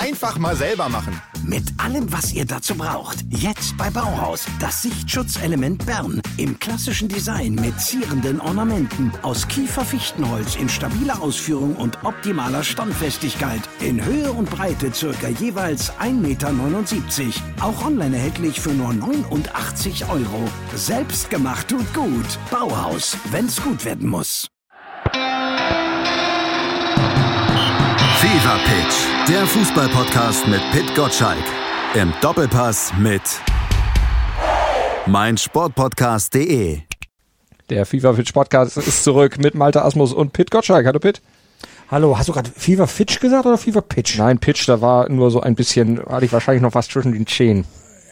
Einfach mal selber machen. Mit allem, was ihr dazu braucht. Jetzt bei Bauhaus. Das Sichtschutzelement Bern. Im klassischen Design mit zierenden Ornamenten. Aus Kiefer-Fichtenholz in stabiler Ausführung und optimaler Standfestigkeit. In Höhe und Breite circa jeweils 1,79 Meter. Auch online erhältlich für nur 89 Euro. Selbst gemacht tut gut. Bauhaus, wenn's gut werden muss. Fever Pitch, der Fußballpodcast mit Pit Gottschalk. Im Doppelpass mit meinsportpodcast.de. Der FIFA Pitch Podcast ist zurück mit Malte Asmus und Pit Gottschalk. Hallo Pit. Hallo, hast du gerade Fever Fitch gesagt oder Fever Pitch? Nein, Pitch, da war nur so ein bisschen, hatte ich wahrscheinlich noch was zwischen den Zehen.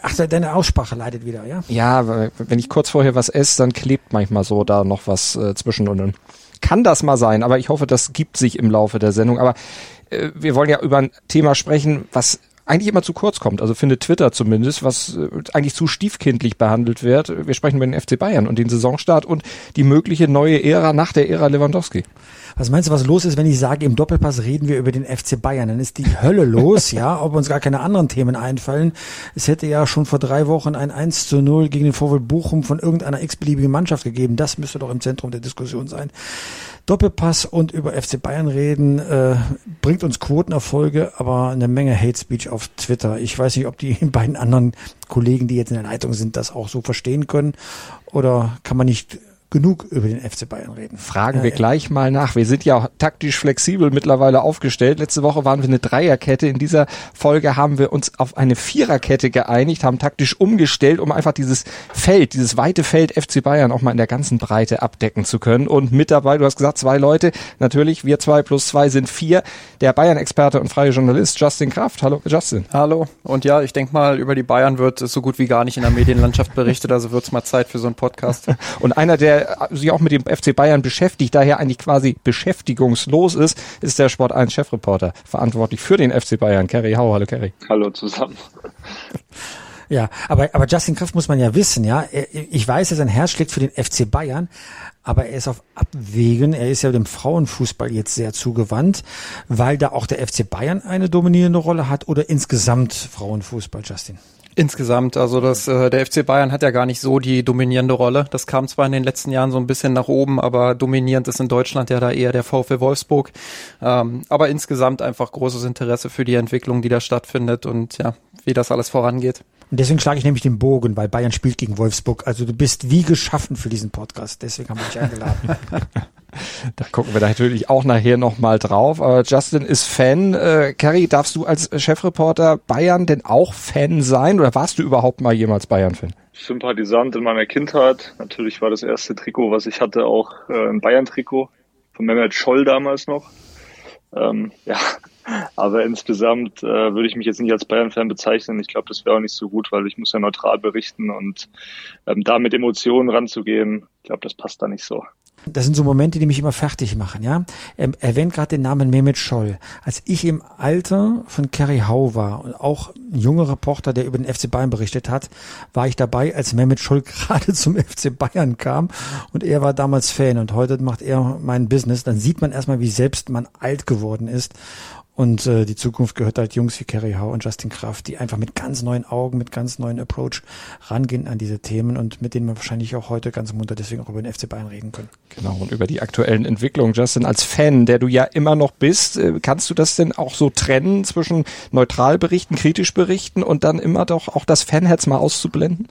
Ach, deine Aussprache leidet wieder, ja? Ja, wenn ich kurz vorher was esse, dann klebt manchmal so da noch was äh, zwischen und dann kann das mal sein, aber ich hoffe, das gibt sich im Laufe der Sendung. Aber wir wollen ja über ein Thema sprechen, was eigentlich immer zu kurz kommt, also findet Twitter zumindest, was äh, eigentlich zu stiefkindlich behandelt wird. Wir sprechen über den FC Bayern und den Saisonstart und die mögliche neue Ära nach der Ära Lewandowski. Was meinst du, was los ist, wenn ich sage, im Doppelpass reden wir über den FC Bayern? Dann ist die Hölle los, ja, ob uns gar keine anderen Themen einfallen. Es hätte ja schon vor drei Wochen ein 1 zu 0 gegen den VfL Bochum von irgendeiner x-beliebigen Mannschaft gegeben. Das müsste doch im Zentrum der Diskussion sein. Doppelpass und über FC Bayern reden, äh, bringt uns Quotenerfolge, aber eine Menge Hate Speech auf Twitter. Ich weiß nicht, ob die beiden anderen Kollegen, die jetzt in der Leitung sind, das auch so verstehen können. Oder kann man nicht genug über den FC Bayern reden. Fragen wir gleich mal nach. Wir sind ja taktisch flexibel mittlerweile aufgestellt. Letzte Woche waren wir eine Dreierkette. In dieser Folge haben wir uns auf eine Viererkette geeinigt, haben taktisch umgestellt, um einfach dieses Feld, dieses weite Feld FC Bayern auch mal in der ganzen Breite abdecken zu können. Und mit dabei, du hast gesagt, zwei Leute. Natürlich, wir zwei plus zwei sind vier. Der Bayern-Experte und freie Journalist Justin Kraft. Hallo, Justin. Hallo. Und ja, ich denke mal, über die Bayern wird so gut wie gar nicht in der Medienlandschaft berichtet. Also wird es mal Zeit für so einen Podcast. und einer, der sich auch mit dem FC Bayern beschäftigt, daher eigentlich quasi beschäftigungslos ist, ist der Sport 1 Chefreporter, verantwortlich für den FC Bayern, Kerry Hau. Hallo Kerry. Hallo zusammen. Ja, aber, aber Justin Kraft muss man ja wissen, ja. Ich weiß, dass sein Herz schlägt für den FC Bayern, aber er ist auf Abwägen. Er ist ja dem Frauenfußball jetzt sehr zugewandt, weil da auch der FC Bayern eine dominierende Rolle hat oder insgesamt Frauenfußball, Justin. Insgesamt, also das, äh, der FC Bayern hat ja gar nicht so die dominierende Rolle. Das kam zwar in den letzten Jahren so ein bisschen nach oben, aber dominierend ist in Deutschland ja da eher der VfL Wolfsburg. Ähm, aber insgesamt einfach großes Interesse für die Entwicklung, die da stattfindet und ja, wie das alles vorangeht. Und deswegen schlage ich nämlich den Bogen, weil Bayern spielt gegen Wolfsburg. Also du bist wie geschaffen für diesen Podcast. Deswegen haben wir dich eingeladen. Da gucken wir natürlich auch nachher nochmal drauf. Aber Justin ist Fan. Äh, Kerry, darfst du als Chefreporter Bayern denn auch Fan sein oder warst du überhaupt mal jemals Bayern-Fan? Sympathisant in meiner Kindheit. Natürlich war das erste Trikot, was ich hatte, auch äh, ein Bayern-Trikot von Mehmet Scholl damals noch. Ähm, ja, aber insgesamt äh, würde ich mich jetzt nicht als Bayern-Fan bezeichnen. Ich glaube, das wäre auch nicht so gut, weil ich muss ja neutral berichten und ähm, da mit Emotionen ranzugehen, ich glaube, das passt da nicht so. Das sind so Momente, die mich immer fertig machen, ja. Er erwähnt gerade den Namen Mehmet Scholl. Als ich im Alter von Kerry Hau war und auch ein junger Reporter, der über den FC Bayern berichtet hat, war ich dabei, als Mehmet Scholl gerade zum FC Bayern kam und er war damals Fan und heute macht er mein Business. Dann sieht man erstmal, wie selbst man alt geworden ist und äh, die Zukunft gehört halt Jungs wie Kerry Howe und Justin Kraft, die einfach mit ganz neuen Augen, mit ganz neuen Approach rangehen an diese Themen und mit denen wir wahrscheinlich auch heute ganz munter deswegen auch über den FC Bayern reden können. Genau, und über die aktuellen Entwicklungen. Justin, als Fan, der du ja immer noch bist, äh, kannst du das denn auch so trennen zwischen neutral berichten, kritisch berichten und dann immer doch auch das Fanherz mal auszublenden?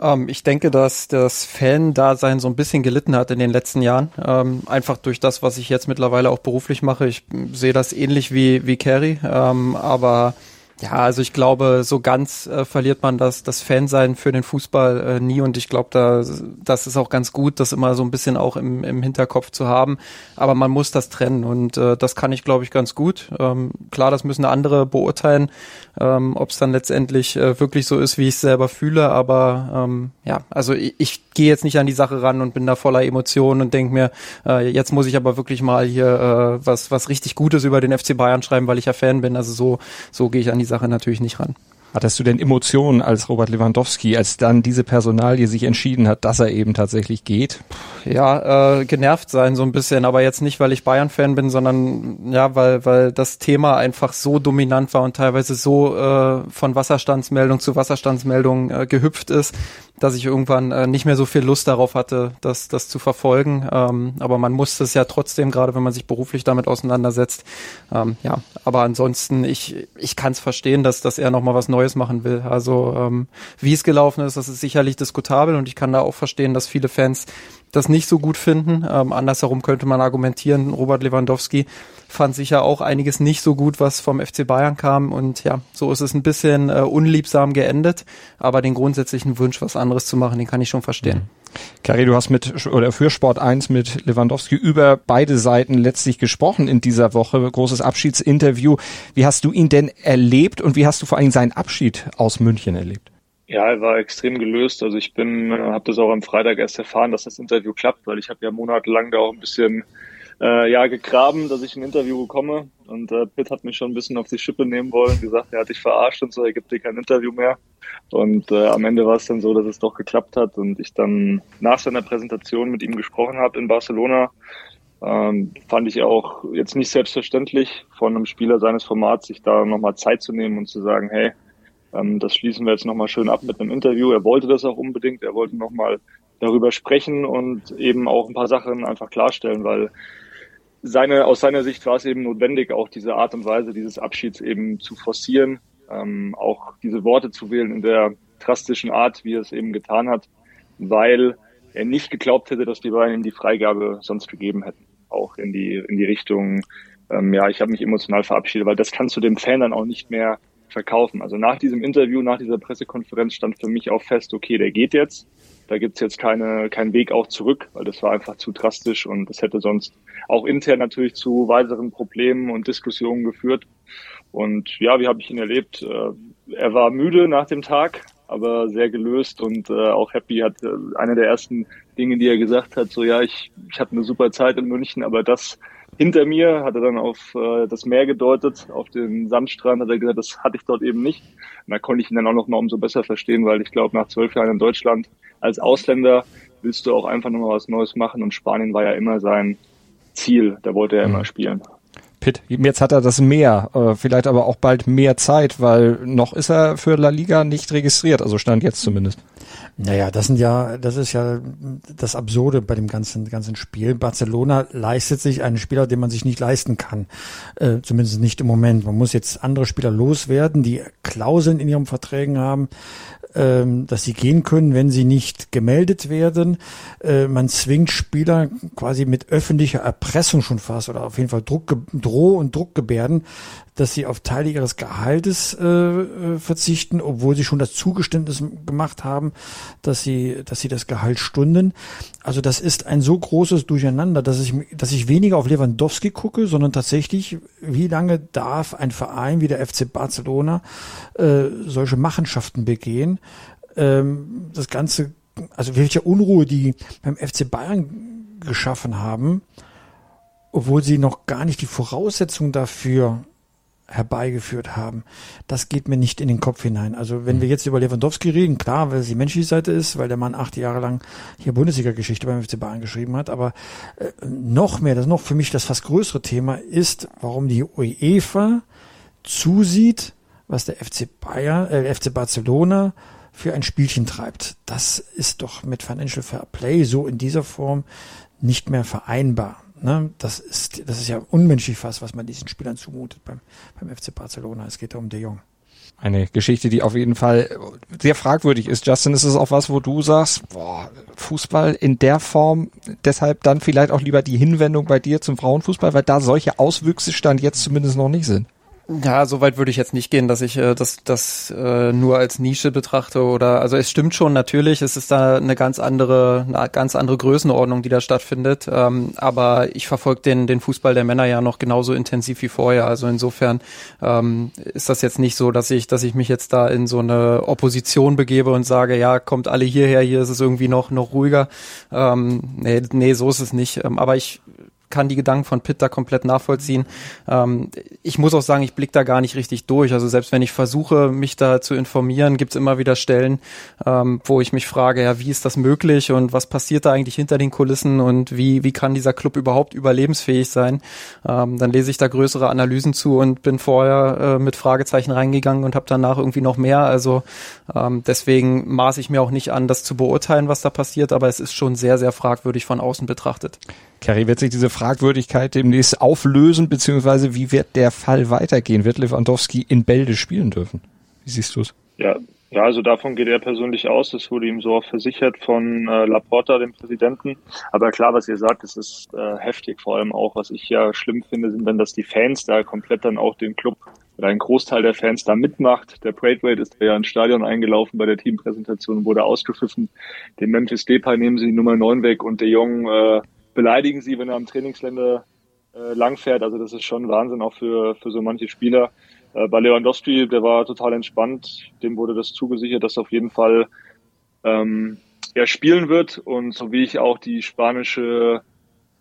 Ähm, ich denke, dass das Fan-Dasein so ein bisschen gelitten hat in den letzten Jahren. Ähm, einfach durch das, was ich jetzt mittlerweile auch beruflich mache. Ich sehe das ähnlich wie, wie Carrie, ähm, aber ja, also ich glaube, so ganz äh, verliert man das, das Fansein für den Fußball äh, nie und ich glaube, da, das ist auch ganz gut, das immer so ein bisschen auch im, im Hinterkopf zu haben. Aber man muss das trennen und äh, das kann ich, glaube ich, ganz gut. Ähm, klar, das müssen andere beurteilen, ähm, ob es dann letztendlich äh, wirklich so ist, wie ich es selber fühle. Aber ähm, ja, also ich, ich gehe jetzt nicht an die Sache ran und bin da voller Emotionen und denke mir, äh, jetzt muss ich aber wirklich mal hier äh, was, was richtig Gutes über den FC Bayern schreiben, weil ich ja Fan bin. Also so, so gehe ich an die Sache natürlich nicht ran. Hattest du denn Emotionen als Robert Lewandowski, als dann diese Personalie sich entschieden hat, dass er eben tatsächlich geht? Ja, äh, genervt sein so ein bisschen, aber jetzt nicht, weil ich Bayern-Fan bin, sondern ja, weil, weil das Thema einfach so dominant war und teilweise so äh, von Wasserstandsmeldung zu Wasserstandsmeldung äh, gehüpft ist, dass ich irgendwann äh, nicht mehr so viel Lust darauf hatte, das, das zu verfolgen. Ähm, aber man muss es ja trotzdem, gerade wenn man sich beruflich damit auseinandersetzt. Ähm, ja, aber ansonsten, ich, ich kann es verstehen, dass, dass er nochmal was Neues machen will. Also ähm, wie es gelaufen ist, das ist sicherlich diskutabel und ich kann da auch verstehen, dass viele Fans das nicht so gut finden. Ähm, andersherum könnte man argumentieren, Robert Lewandowski fand sicher auch einiges nicht so gut, was vom FC Bayern kam. Und ja, so ist es ein bisschen äh, unliebsam geendet. Aber den grundsätzlichen Wunsch, was anderes zu machen, den kann ich schon verstehen. Mhm. Kari, du hast mit oder für Sport 1 mit Lewandowski über beide Seiten letztlich gesprochen in dieser Woche. Großes Abschiedsinterview. Wie hast du ihn denn erlebt und wie hast du vor allem seinen Abschied aus München erlebt? Ja, er war extrem gelöst. Also ich bin, äh, habe das auch am Freitag erst erfahren, dass das Interview klappt, weil ich habe ja monatelang da auch ein bisschen äh, ja gegraben, dass ich ein Interview bekomme. Und äh, Pitt hat mich schon ein bisschen auf die Schippe nehmen wollen, gesagt, er hat dich verarscht und so, er gibt dir kein Interview mehr. Und äh, am Ende war es dann so, dass es doch geklappt hat und ich dann nach seiner Präsentation mit ihm gesprochen habe in Barcelona. Ähm, fand ich auch jetzt nicht selbstverständlich von einem Spieler seines Formats, sich da nochmal Zeit zu nehmen und zu sagen, hey, ähm, das schließen wir jetzt nochmal schön ab mit einem Interview. Er wollte das auch unbedingt. Er wollte nochmal darüber sprechen und eben auch ein paar Sachen einfach klarstellen, weil seine, aus seiner Sicht war es eben notwendig, auch diese Art und Weise dieses Abschieds eben zu forcieren, ähm, auch diese Worte zu wählen in der drastischen Art, wie er es eben getan hat, weil er nicht geglaubt hätte, dass die beiden ihm die Freigabe sonst gegeben hätten, auch in die in die Richtung, ähm, ja, ich habe mich emotional verabschiedet, weil das kannst du dem Fan dann auch nicht mehr verkaufen. Also nach diesem Interview, nach dieser Pressekonferenz stand für mich auch fest, okay, der geht jetzt. Da gibt's jetzt keine, keinen Weg auch zurück, weil das war einfach zu drastisch und das hätte sonst auch intern natürlich zu weiteren Problemen und Diskussionen geführt. Und ja, wie habe ich ihn erlebt? Äh, er war müde nach dem Tag, aber sehr gelöst und äh, auch happy. Hat äh, eine der ersten Dinge, die er gesagt hat, so ja, ich, ich hatte eine super Zeit in München, aber das hinter mir, hat er dann auf äh, das Meer gedeutet, auf den Sandstrand, hat er gesagt, das hatte ich dort eben nicht. Und da konnte ich ihn dann auch noch mal umso besser verstehen, weil ich glaube, nach zwölf Jahren in Deutschland als Ausländer willst du auch einfach noch mal was Neues machen und Spanien war ja immer sein Ziel, da wollte er immer spielen. Pitt, jetzt hat er das mehr, äh, vielleicht aber auch bald mehr Zeit, weil noch ist er für La Liga nicht registriert, also stand jetzt zumindest. Naja, das sind ja, das ist ja das Absurde bei dem ganzen, ganzen Spiel. Barcelona leistet sich einen Spieler, den man sich nicht leisten kann. Äh, zumindest nicht im Moment. Man muss jetzt andere Spieler loswerden, die Klauseln in ihren Verträgen haben, dass sie gehen können, wenn sie nicht gemeldet werden. Äh, man zwingt Spieler quasi mit öffentlicher Erpressung schon fast oder auf jeden Fall Druck, Droh- und Druckgebärden dass sie auf Teile ihres Gehaltes äh, äh, verzichten, obwohl sie schon das Zugeständnis gemacht haben, dass sie, dass sie das Gehalt stunden. Also das ist ein so großes Durcheinander, dass ich, dass ich weniger auf Lewandowski gucke, sondern tatsächlich, wie lange darf ein Verein wie der FC Barcelona äh, solche Machenschaften begehen? Ähm, das Ganze, also welche Unruhe die beim FC Bayern geschaffen haben, obwohl sie noch gar nicht die Voraussetzungen dafür herbeigeführt haben. Das geht mir nicht in den Kopf hinein. Also wenn wir jetzt über Lewandowski reden, klar, weil es die menschliche Seite ist, weil der Mann acht Jahre lang hier Bundesliga-Geschichte beim FC Bayern geschrieben hat, aber äh, noch mehr, das ist noch für mich das fast größere Thema ist, warum die UEFA zusieht, was der FC Bayern, äh, FC Barcelona für ein Spielchen treibt. Das ist doch mit Financial Fair Play so in dieser Form nicht mehr vereinbar. Ne? Das, ist, das ist ja unmenschlich fast, was man diesen Spielern zumutet beim, beim FC Barcelona. Es geht um De Jong. Eine Geschichte, die auf jeden Fall sehr fragwürdig ist. Justin, ist es auch was, wo du sagst, boah, Fußball in der Form, deshalb dann vielleicht auch lieber die Hinwendung bei dir zum Frauenfußball, weil da solche Auswüchse stand jetzt zumindest noch nicht sind. Ja, so weit würde ich jetzt nicht gehen, dass ich äh, das, das äh, nur als Nische betrachte oder also es stimmt schon natürlich, es ist da eine ganz andere, eine ganz andere Größenordnung, die da stattfindet. Ähm, aber ich verfolge den, den Fußball der Männer ja noch genauso intensiv wie vorher. Also insofern ähm, ist das jetzt nicht so, dass ich, dass ich mich jetzt da in so eine Opposition begebe und sage, ja, kommt alle hierher, hier ist es irgendwie noch, noch ruhiger. Ähm, nee, nee, so ist es nicht. Ähm, aber ich kann die Gedanken von Pitt da komplett nachvollziehen. Ähm, ich muss auch sagen, ich blick da gar nicht richtig durch. Also selbst wenn ich versuche, mich da zu informieren, gibt's immer wieder Stellen, ähm, wo ich mich frage, ja, wie ist das möglich und was passiert da eigentlich hinter den Kulissen und wie, wie kann dieser Club überhaupt überlebensfähig sein? Ähm, dann lese ich da größere Analysen zu und bin vorher äh, mit Fragezeichen reingegangen und habe danach irgendwie noch mehr. Also ähm, deswegen maße ich mir auch nicht an, das zu beurteilen, was da passiert, aber es ist schon sehr, sehr fragwürdig von außen betrachtet. Kerry, wird sich diese Fragwürdigkeit demnächst auflösen, beziehungsweise wie wird der Fall weitergehen? Wird Lewandowski in Bälde spielen dürfen? Wie siehst du es? Ja, ja, also davon geht er persönlich aus. Das wurde ihm so auch versichert von äh, Laporta, dem Präsidenten. Aber klar, was ihr sagt, das ist äh, heftig. Vor allem auch, was ich ja schlimm finde, sind dann, dass die Fans da komplett dann auch den Club oder ein Großteil der Fans da mitmacht. Der Braithwaite ist ja ins Stadion eingelaufen bei der Teampräsentation, wurde ausgepfiffen. Den Memphis Depay nehmen sie die Nummer 9 weg und der Jong äh, beleidigen sie, wenn er am Trainingsländer äh, langfährt. Also das ist schon Wahnsinn auch für, für so manche Spieler. Äh, bei Lewandowski, der war total entspannt. Dem wurde das zugesichert, dass auf jeden Fall ähm, er spielen wird. Und so wie ich auch die spanische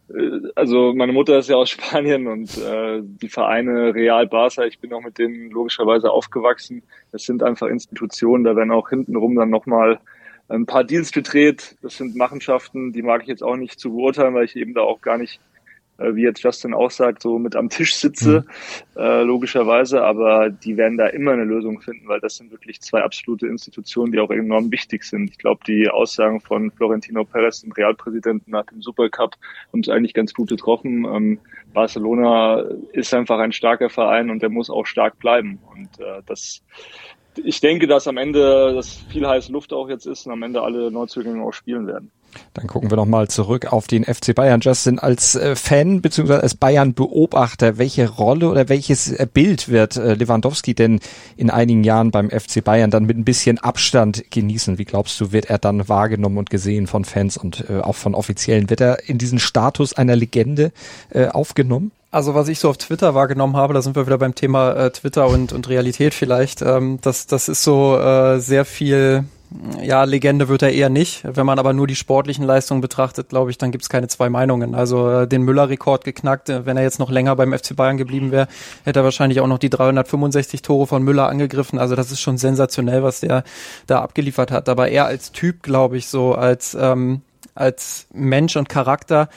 äh, also meine Mutter ist ja aus Spanien und äh, die Vereine Real Barca, ich bin auch mit denen logischerweise aufgewachsen. Das sind einfach Institutionen, da werden auch hintenrum dann nochmal ein paar Deals gedreht. Das sind Machenschaften, die mag ich jetzt auch nicht zu beurteilen, weil ich eben da auch gar nicht, äh, wie jetzt Justin auch sagt, so mit am Tisch sitze, mhm. äh, logischerweise. Aber die werden da immer eine Lösung finden, weil das sind wirklich zwei absolute Institutionen, die auch enorm wichtig sind. Ich glaube, die Aussagen von Florentino Perez, dem Realpräsidenten nach dem Supercup, haben es eigentlich ganz gut getroffen. Ähm, Barcelona ist einfach ein starker Verein und der muss auch stark bleiben. Und äh, das ich denke, dass am Ende das viel heiße Luft auch jetzt ist und am Ende alle Neuzugänge auch spielen werden. Dann gucken wir nochmal zurück auf den FC Bayern. Justin, als äh, Fan bzw. als Bayern-Beobachter, welche Rolle oder welches äh, Bild wird äh, Lewandowski denn in einigen Jahren beim FC Bayern dann mit ein bisschen Abstand genießen? Wie glaubst du, wird er dann wahrgenommen und gesehen von Fans und auch von Offiziellen? Wird er in diesen Status einer Legende aufgenommen? Also was ich so auf Twitter wahrgenommen habe, da sind wir wieder beim Thema äh, Twitter und, und Realität vielleicht, ähm, das, das ist so äh, sehr viel, ja, Legende wird er eher nicht. Wenn man aber nur die sportlichen Leistungen betrachtet, glaube ich, dann gibt es keine zwei Meinungen. Also äh, den Müller-Rekord geknackt, äh, wenn er jetzt noch länger beim FC Bayern geblieben wäre, hätte er wahrscheinlich auch noch die 365 Tore von Müller angegriffen. Also das ist schon sensationell, was der da abgeliefert hat. Aber er als Typ, glaube ich, so als ähm, als Mensch und Charakter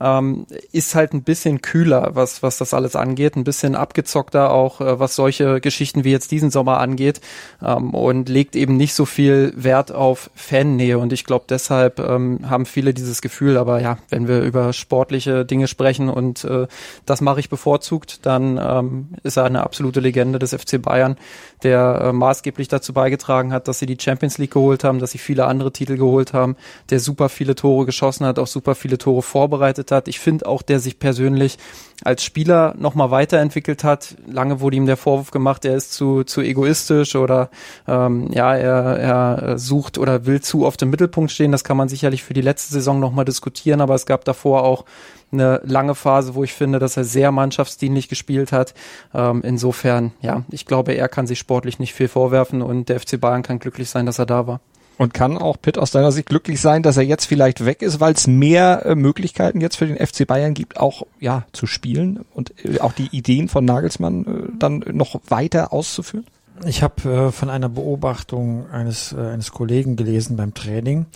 ähm, ist halt ein bisschen kühler, was, was das alles angeht, ein bisschen abgezockter auch, äh, was solche Geschichten wie jetzt diesen Sommer angeht ähm, und legt eben nicht so viel Wert auf Fannähe. Und ich glaube deshalb ähm, haben viele dieses Gefühl, aber ja, wenn wir über sportliche Dinge sprechen und äh, das mache ich bevorzugt, dann ähm, ist er eine absolute Legende des FC Bayern, der äh, maßgeblich dazu beigetragen hat, dass sie die Champions League geholt haben, dass sie viele andere Titel geholt haben, der super viele Tore geschossen hat, auch super viele Tore vorbereitet gearbeitet hat. Ich finde auch, der sich persönlich als Spieler nochmal weiterentwickelt hat. Lange wurde ihm der Vorwurf gemacht, er ist zu, zu egoistisch oder ähm, ja, er, er sucht oder will zu oft im Mittelpunkt stehen. Das kann man sicherlich für die letzte Saison nochmal diskutieren, aber es gab davor auch eine lange Phase, wo ich finde, dass er sehr mannschaftsdienlich gespielt hat. Ähm, insofern, ja, ich glaube, er kann sich sportlich nicht viel vorwerfen und der FC Bayern kann glücklich sein, dass er da war. Und kann auch Pitt aus deiner Sicht glücklich sein, dass er jetzt vielleicht weg ist, weil es mehr äh, Möglichkeiten jetzt für den FC Bayern gibt, auch ja zu spielen und äh, auch die Ideen von Nagelsmann äh, dann noch weiter auszuführen? Ich habe äh, von einer Beobachtung eines, äh, eines Kollegen gelesen beim Training.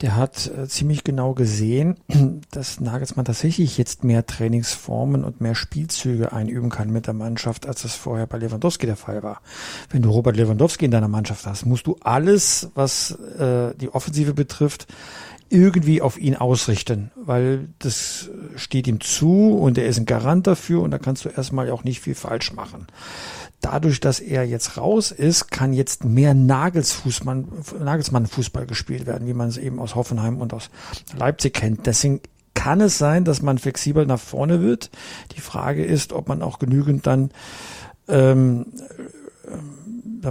Der hat äh, ziemlich genau gesehen, dass Nagelsmann tatsächlich jetzt mehr Trainingsformen und mehr Spielzüge einüben kann mit der Mannschaft, als das vorher bei Lewandowski der Fall war. Wenn du Robert Lewandowski in deiner Mannschaft hast, musst du alles, was äh, die Offensive betrifft, irgendwie auf ihn ausrichten, weil das steht ihm zu und er ist ein Garant dafür und da kannst du erstmal auch nicht viel falsch machen dadurch, dass er jetzt raus ist, kann jetzt mehr Nagelsfußmann, Nagelsmann-Fußball gespielt werden, wie man es eben aus Hoffenheim und aus Leipzig kennt. Deswegen kann es sein, dass man flexibel nach vorne wird. Die Frage ist, ob man auch genügend dann ähm,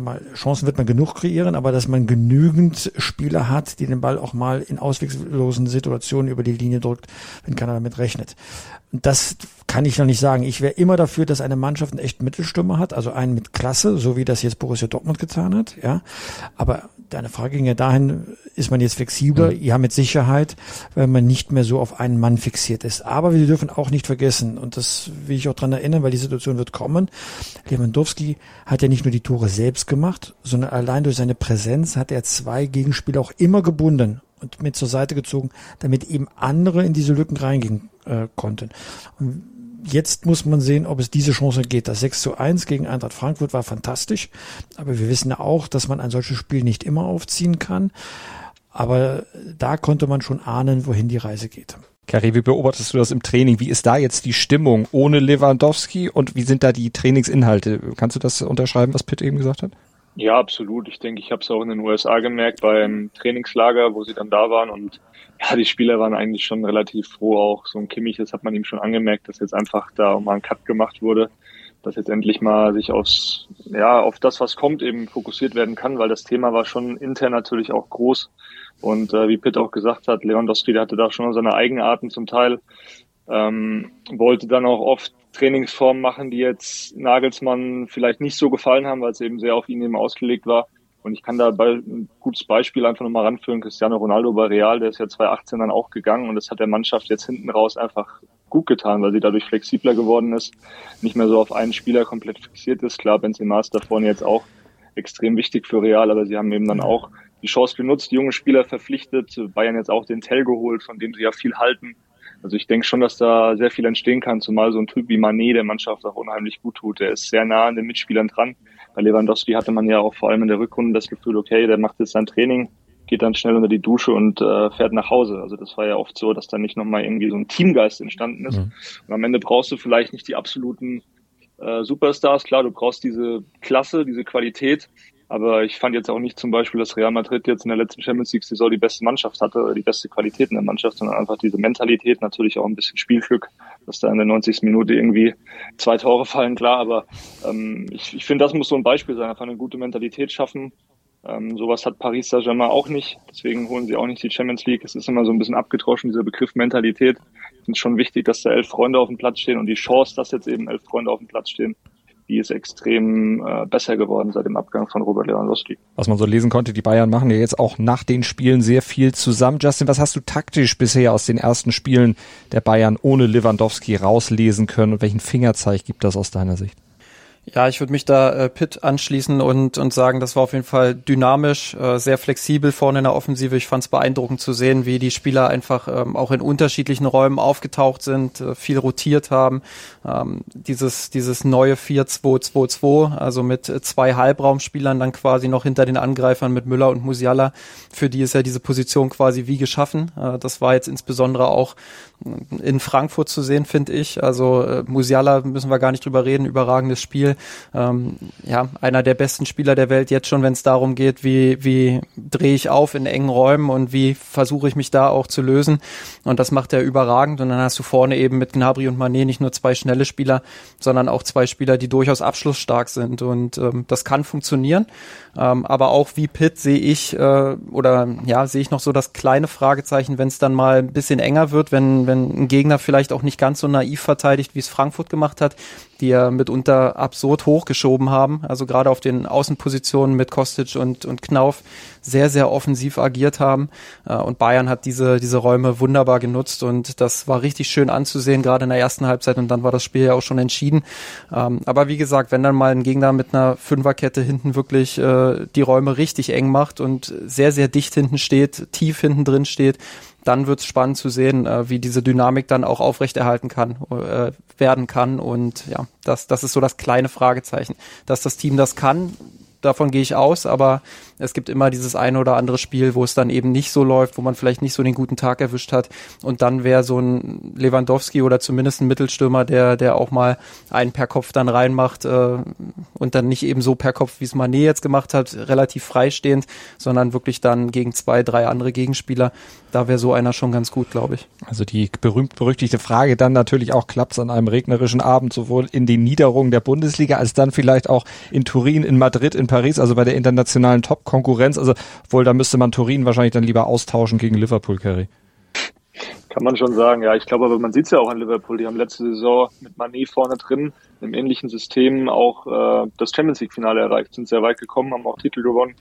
mal, Chancen wird man genug kreieren, aber dass man genügend Spieler hat, die den Ball auch mal in ausweglosen Situationen über die Linie drückt, wenn keiner damit rechnet. Das kann ich noch nicht sagen. Ich wäre immer dafür, dass eine Mannschaft einen echten Mittelstürmer hat, also einen mit Klasse, so wie das jetzt Borussia Dortmund getan hat, ja. Aber deine Frage ging ja dahin, ist man jetzt flexibler? Mhm. Ja, mit Sicherheit, weil man nicht mehr so auf einen Mann fixiert ist. Aber wir dürfen auch nicht vergessen, und das will ich auch dran erinnern, weil die Situation wird kommen, Lewandowski hat ja nicht nur die Tore selbst gemacht, sondern allein durch seine Präsenz hat er zwei Gegenspieler auch immer gebunden und mit zur Seite gezogen, damit eben andere in diese Lücken reingehen äh, konnten. Und jetzt muss man sehen, ob es diese Chance geht. Das 6 zu 1 gegen Eintracht Frankfurt war fantastisch, aber wir wissen ja auch, dass man ein solches Spiel nicht immer aufziehen kann. Aber da konnte man schon ahnen, wohin die Reise geht. Kari, wie beobachtest du das im Training? Wie ist da jetzt die Stimmung ohne Lewandowski und wie sind da die Trainingsinhalte? Kannst du das unterschreiben, was Pitt eben gesagt hat? Ja, absolut. Ich denke, ich habe es auch in den USA gemerkt beim Trainingslager, wo sie dann da waren und ja, die Spieler waren eigentlich schon relativ froh auch. So ein Kimmich, das hat man ihm schon angemerkt, dass jetzt einfach da mal ein Cut gemacht wurde, dass jetzt endlich mal sich aufs, ja, auf das, was kommt, eben fokussiert werden kann, weil das Thema war schon intern natürlich auch groß. Und äh, wie Pitt auch gesagt hat, Lewandowski, der hatte da schon seine Eigenarten zum Teil, ähm, wollte dann auch oft Trainingsformen machen, die jetzt Nagelsmann vielleicht nicht so gefallen haben, weil es eben sehr auf ihn eben ausgelegt war. Und ich kann da ein gutes Beispiel einfach nochmal ranführen. Cristiano Ronaldo bei Real, der ist ja 2018 dann auch gegangen und das hat der Mannschaft jetzt hinten raus einfach gut getan, weil sie dadurch flexibler geworden ist, nicht mehr so auf einen Spieler komplett fixiert ist. Klar, Benzema ist da vorne jetzt auch extrem wichtig für Real, aber sie haben eben dann auch die Chance genutzt, junge Spieler verpflichtet, Bayern jetzt auch den Tell geholt, von dem sie ja viel halten. Also ich denke schon, dass da sehr viel entstehen kann, zumal so ein Typ wie Manet der Mannschaft auch unheimlich gut tut. Der ist sehr nah an den Mitspielern dran bei Lewandowski hatte man ja auch vor allem in der Rückrunde das Gefühl, okay, der macht jetzt sein Training, geht dann schnell unter die Dusche und äh, fährt nach Hause. Also das war ja oft so, dass da nicht nochmal irgendwie so ein Teamgeist entstanden ist. Mhm. Und am Ende brauchst du vielleicht nicht die absoluten äh, Superstars. Klar, du brauchst diese Klasse, diese Qualität, aber ich fand jetzt auch nicht zum Beispiel, dass Real Madrid jetzt in der letzten Champions League Saison die beste Mannschaft hatte, die beste Qualität in der Mannschaft, sondern einfach diese Mentalität, natürlich auch ein bisschen Spielglück, dass da in der 90. Minute irgendwie zwei Tore fallen, klar, aber ähm, ich, ich finde, das muss so ein Beispiel sein, einfach eine gute Mentalität schaffen. Ähm, sowas hat Paris Saint-Germain auch nicht, deswegen holen sie auch nicht die Champions League. Es ist immer so ein bisschen abgetroschen, dieser Begriff Mentalität. Es ist schon wichtig, dass da elf Freunde auf dem Platz stehen und die Chance, dass jetzt eben elf Freunde auf dem Platz stehen, die ist extrem äh, besser geworden seit dem Abgang von Robert Lewandowski. Was man so lesen konnte, die Bayern machen ja jetzt auch nach den Spielen sehr viel zusammen. Justin, was hast du taktisch bisher aus den ersten Spielen der Bayern ohne Lewandowski rauslesen können und welchen Fingerzeig gibt das aus deiner Sicht? Ja, ich würde mich da äh, Pitt anschließen und, und sagen, das war auf jeden Fall dynamisch, äh, sehr flexibel vorne in der Offensive. Ich fand es beeindruckend zu sehen, wie die Spieler einfach ähm, auch in unterschiedlichen Räumen aufgetaucht sind, äh, viel rotiert haben. Ähm, dieses, dieses neue 4-2-2-2, also mit zwei Halbraumspielern dann quasi noch hinter den Angreifern mit Müller und Musiala, für die ist ja diese Position quasi wie geschaffen. Äh, das war jetzt insbesondere auch in Frankfurt zu sehen, finde ich. Also äh, Musiala müssen wir gar nicht drüber reden, überragendes Spiel. Ähm, ja, einer der besten Spieler der Welt jetzt schon, wenn es darum geht, wie, wie drehe ich auf in engen Räumen und wie versuche ich mich da auch zu lösen. Und das macht er überragend. Und dann hast du vorne eben mit Gnabry und Manet nicht nur zwei schnelle Spieler, sondern auch zwei Spieler, die durchaus abschlussstark sind. Und ähm, das kann funktionieren. Ähm, aber auch wie Pitt sehe ich äh, oder ja, sehe ich noch so das kleine Fragezeichen, wenn es dann mal ein bisschen enger wird, wenn, wenn ein Gegner vielleicht auch nicht ganz so naiv verteidigt, wie es Frankfurt gemacht hat, die ja mitunter absurd hochgeschoben haben. Also gerade auf den Außenpositionen mit Kostic und, und Knauf sehr, sehr offensiv agiert haben. Äh, und Bayern hat diese, diese Räume wunderbar genutzt und das war richtig schön anzusehen, gerade in der ersten Halbzeit und dann war das Spiel ja auch schon entschieden. Ähm, aber wie gesagt, wenn dann mal ein Gegner mit einer Fünferkette hinten wirklich äh, die Räume richtig eng macht und sehr, sehr dicht hinten steht, tief hinten drin steht, dann wird es spannend zu sehen, äh, wie diese Dynamik dann auch aufrechterhalten kann, äh, werden kann. Und ja, das, das ist so das kleine Fragezeichen. Dass das Team das kann, davon gehe ich aus, aber es gibt immer dieses eine oder andere Spiel, wo es dann eben nicht so läuft, wo man vielleicht nicht so den guten Tag erwischt hat. Und dann wäre so ein Lewandowski oder zumindest ein Mittelstürmer, der, der auch mal einen per Kopf dann reinmacht äh, und dann nicht eben so per Kopf, wie es Manet jetzt gemacht hat, relativ freistehend, sondern wirklich dann gegen zwei, drei andere Gegenspieler. Da wäre so einer schon ganz gut, glaube ich. Also die berühmt-berüchtigte Frage dann natürlich auch, klappt es an einem regnerischen Abend sowohl in den Niederungen der Bundesliga als dann vielleicht auch in Turin, in Madrid, in Paris, also bei der internationalen Top Konkurrenz. Also wohl, da müsste man Turin wahrscheinlich dann lieber austauschen gegen Liverpool, Kerry. Kann man schon sagen, ja. Ich glaube aber, man sieht es ja auch an Liverpool. Die haben letzte Saison mit Mané vorne drin im ähnlichen System auch äh, das Champions League Finale erreicht, sind sehr weit gekommen, haben auch Titel gewonnen.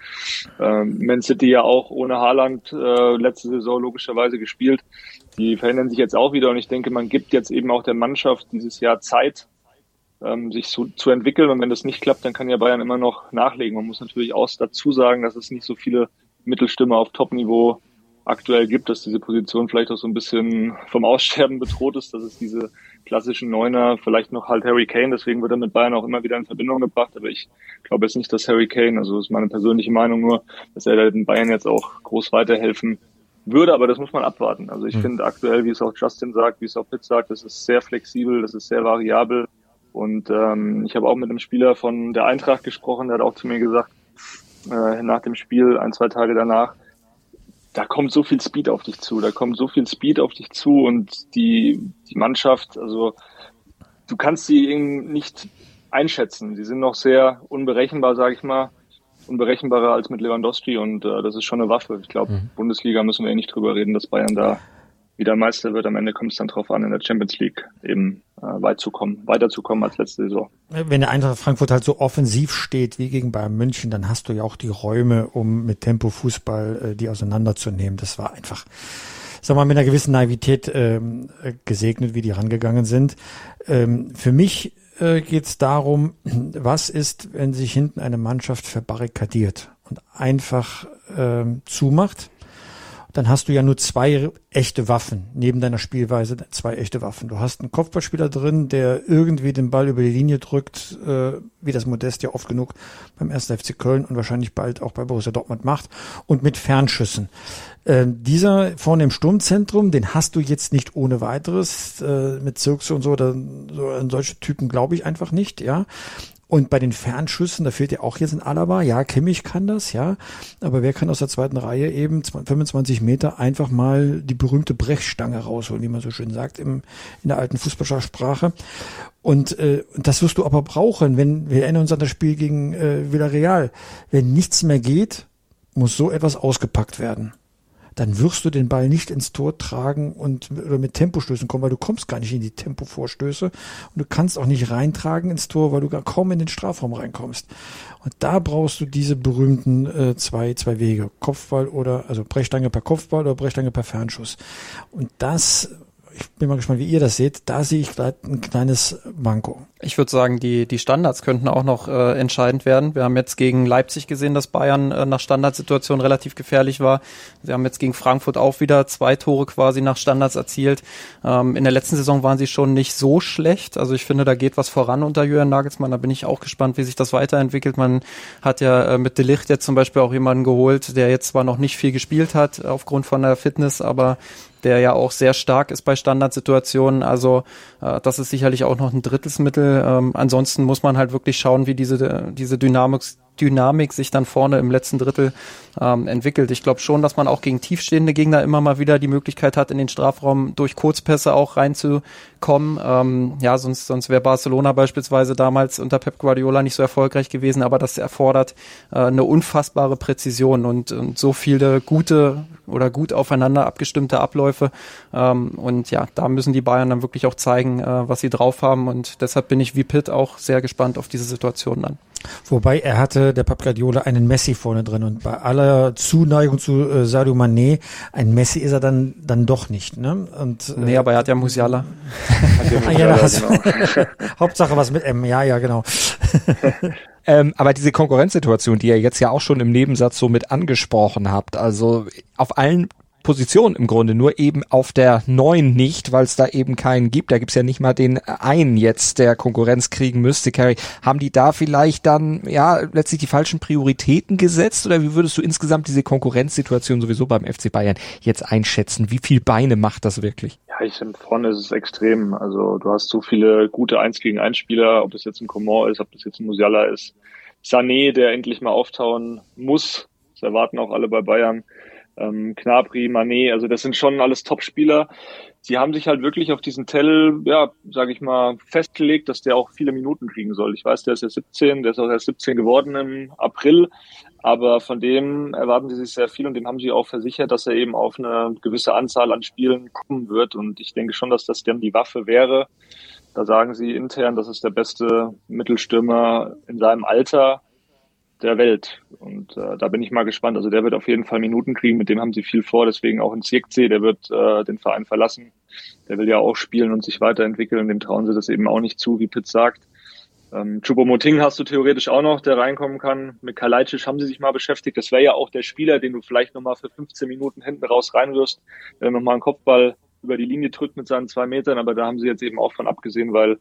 Ähm, Man City ja auch ohne Haaland äh, letzte Saison logischerweise gespielt. Die verändern sich jetzt auch wieder und ich denke, man gibt jetzt eben auch der Mannschaft dieses Jahr Zeit, ähm, sich zu, zu entwickeln. Und wenn das nicht klappt, dann kann ja Bayern immer noch nachlegen. Man muss natürlich auch dazu sagen, dass es nicht so viele Mittelstürmer auf Top-Niveau aktuell gibt, dass diese Position vielleicht auch so ein bisschen vom Aussterben bedroht ist, dass es diese klassischen Neuner, vielleicht noch halt Harry Kane, deswegen wird er mit Bayern auch immer wieder in Verbindung gebracht, aber ich glaube jetzt nicht, dass Harry Kane, also ist meine persönliche Meinung nur, dass er den Bayern jetzt auch groß weiterhelfen würde, aber das muss man abwarten. Also ich mhm. finde aktuell, wie es auch Justin sagt, wie es auch Pitt sagt, das ist sehr flexibel, das ist sehr variabel und ähm, ich habe auch mit einem Spieler von der Eintracht gesprochen, der hat auch zu mir gesagt, äh, nach dem Spiel, ein, zwei Tage danach, da kommt so viel Speed auf dich zu, da kommt so viel Speed auf dich zu und die, die Mannschaft, also du kannst sie eben nicht einschätzen. Sie sind noch sehr unberechenbar, sage ich mal, unberechenbarer als mit Lewandowski und äh, das ist schon eine Waffe. Ich glaube, mhm. Bundesliga müssen wir eh nicht drüber reden, dass Bayern da wieder Meister wird. Am Ende kommt es dann drauf an, in der Champions League eben äh, weit zu kommen, weiterzukommen als letzte Saison. Wenn der Eintracht Frankfurt halt so offensiv steht wie gegen Bayern München, dann hast du ja auch die Räume, um mit Tempo Fußball äh, die auseinanderzunehmen. Das war einfach, sag mal, mit einer gewissen Naivität ähm, gesegnet, wie die rangegangen sind. Ähm, für mich äh, geht es darum, was ist, wenn sich hinten eine Mannschaft verbarrikadiert und einfach ähm, zumacht dann hast du ja nur zwei echte Waffen, neben deiner Spielweise zwei echte Waffen. Du hast einen Kopfballspieler drin, der irgendwie den Ball über die Linie drückt, äh, wie das Modest ja oft genug beim 1. FC Köln und wahrscheinlich bald auch bei Borussia Dortmund macht, und mit Fernschüssen. Äh, dieser vorne im Sturmzentrum, den hast du jetzt nicht ohne weiteres, äh, mit Zirkse und so, oder so an solche Typen glaube ich einfach nicht, ja. Und bei den Fernschüssen, da fehlt ja auch jetzt ein Alaba. Ja, Kimmich kann das, ja. Aber wer kann aus der zweiten Reihe eben 25 Meter einfach mal die berühmte Brechstange rausholen, wie man so schön sagt im, in der alten Fußballsprache. Und äh, das wirst du aber brauchen, wenn wir erinnern uns an das Spiel gegen äh, Villarreal. Wenn nichts mehr geht, muss so etwas ausgepackt werden dann wirst du den Ball nicht ins Tor tragen und oder mit Tempostößen kommen, weil du kommst gar nicht in die Tempovorstöße und du kannst auch nicht reintragen ins Tor, weil du gar kaum in den Strafraum reinkommst. Und da brauchst du diese berühmten äh, zwei zwei Wege, Kopfball oder also Brechstange per Kopfball oder Brechstange per Fernschuss. Und das ich bin mal gespannt, wie ihr das seht. Da sehe ich ein kleines Manko. Ich würde sagen, die, die Standards könnten auch noch äh, entscheidend werden. Wir haben jetzt gegen Leipzig gesehen, dass Bayern äh, nach Standardsituation relativ gefährlich war. Sie haben jetzt gegen Frankfurt auch wieder zwei Tore quasi nach Standards erzielt. Ähm, in der letzten Saison waren sie schon nicht so schlecht. Also ich finde, da geht was voran unter Jürgen Nagelsmann. Da bin ich auch gespannt, wie sich das weiterentwickelt. Man hat ja äh, mit Delicht jetzt zum Beispiel auch jemanden geholt, der jetzt zwar noch nicht viel gespielt hat aufgrund von der Fitness, aber der ja auch sehr stark ist bei Standardsituationen. Also äh, das ist sicherlich auch noch ein Drittelsmittel. Ähm, ansonsten muss man halt wirklich schauen, wie diese, diese Dynamik, Dynamik sich dann vorne im letzten Drittel ähm, entwickelt. Ich glaube schon, dass man auch gegen tiefstehende Gegner immer mal wieder die Möglichkeit hat, in den Strafraum durch Kurzpässe auch reinzukommen. Ähm, ja, sonst, sonst wäre Barcelona beispielsweise damals unter Pep Guardiola nicht so erfolgreich gewesen, aber das erfordert äh, eine unfassbare Präzision und, und so viele gute oder gut aufeinander abgestimmte Abläufe. Ähm, und ja, da müssen die Bayern dann wirklich auch zeigen, äh, was sie drauf haben. Und deshalb bin ich wie Pitt auch sehr gespannt auf diese Situation dann. Wobei er hatte, der Pep Guardiola, einen Messi vorne drin und bei aller Zuneigung zu äh, Sadio Mané, ein Messi ist er dann dann doch nicht, ne? Und, äh, nee, aber er hat ja Musiala. ah, ja, das, genau. Hauptsache was mit M, ja, ja, genau. ähm, aber diese Konkurrenzsituation, die ihr jetzt ja auch schon im Nebensatz so mit angesprochen habt, also auf allen Position im Grunde, nur eben auf der neuen nicht, weil es da eben keinen gibt. Da gibt's ja nicht mal den einen jetzt, der Konkurrenz kriegen müsste. Carrie, haben die da vielleicht dann ja letztlich die falschen Prioritäten gesetzt oder wie würdest du insgesamt diese Konkurrenzsituation sowieso beim FC Bayern jetzt einschätzen? Wie viel Beine macht das wirklich? Ja, ich finde vorne ist es extrem. Also du hast so viele gute Eins gegen eins Spieler, ob das jetzt ein Coman ist, ob das jetzt ein Musiala ist. Sané, der endlich mal auftauen muss. Das erwarten auch alle bei Bayern ähm, Knabri, Mané, also das sind schon alles Top-Spieler, sie haben sich halt wirklich auf diesen Tell, ja, sage ich mal, festgelegt, dass der auch viele Minuten kriegen soll. Ich weiß, der ist ja 17, der ist auch erst 17 geworden im April, aber von dem erwarten sie sich sehr viel und dem haben sie auch versichert, dass er eben auf eine gewisse Anzahl an Spielen kommen wird. Und ich denke schon, dass das dann die Waffe wäre. Da sagen sie intern, das ist der beste Mittelstürmer in seinem Alter der Welt. Und äh, da bin ich mal gespannt. Also der wird auf jeden Fall Minuten kriegen, mit dem haben sie viel vor, deswegen auch in Zirkzee, der wird äh, den Verein verlassen. Der will ja auch spielen und sich weiterentwickeln, dem trauen sie das eben auch nicht zu, wie Pitt sagt. Ähm, Chupomoting hast du theoretisch auch noch, der reinkommen kann. Mit Kalajdzic haben sie sich mal beschäftigt. Das wäre ja auch der Spieler, den du vielleicht nochmal für 15 Minuten hinten raus reinwirst, wenn nochmal einen Kopfball über die Linie drückt mit seinen zwei Metern. Aber da haben sie jetzt eben auch von abgesehen, weil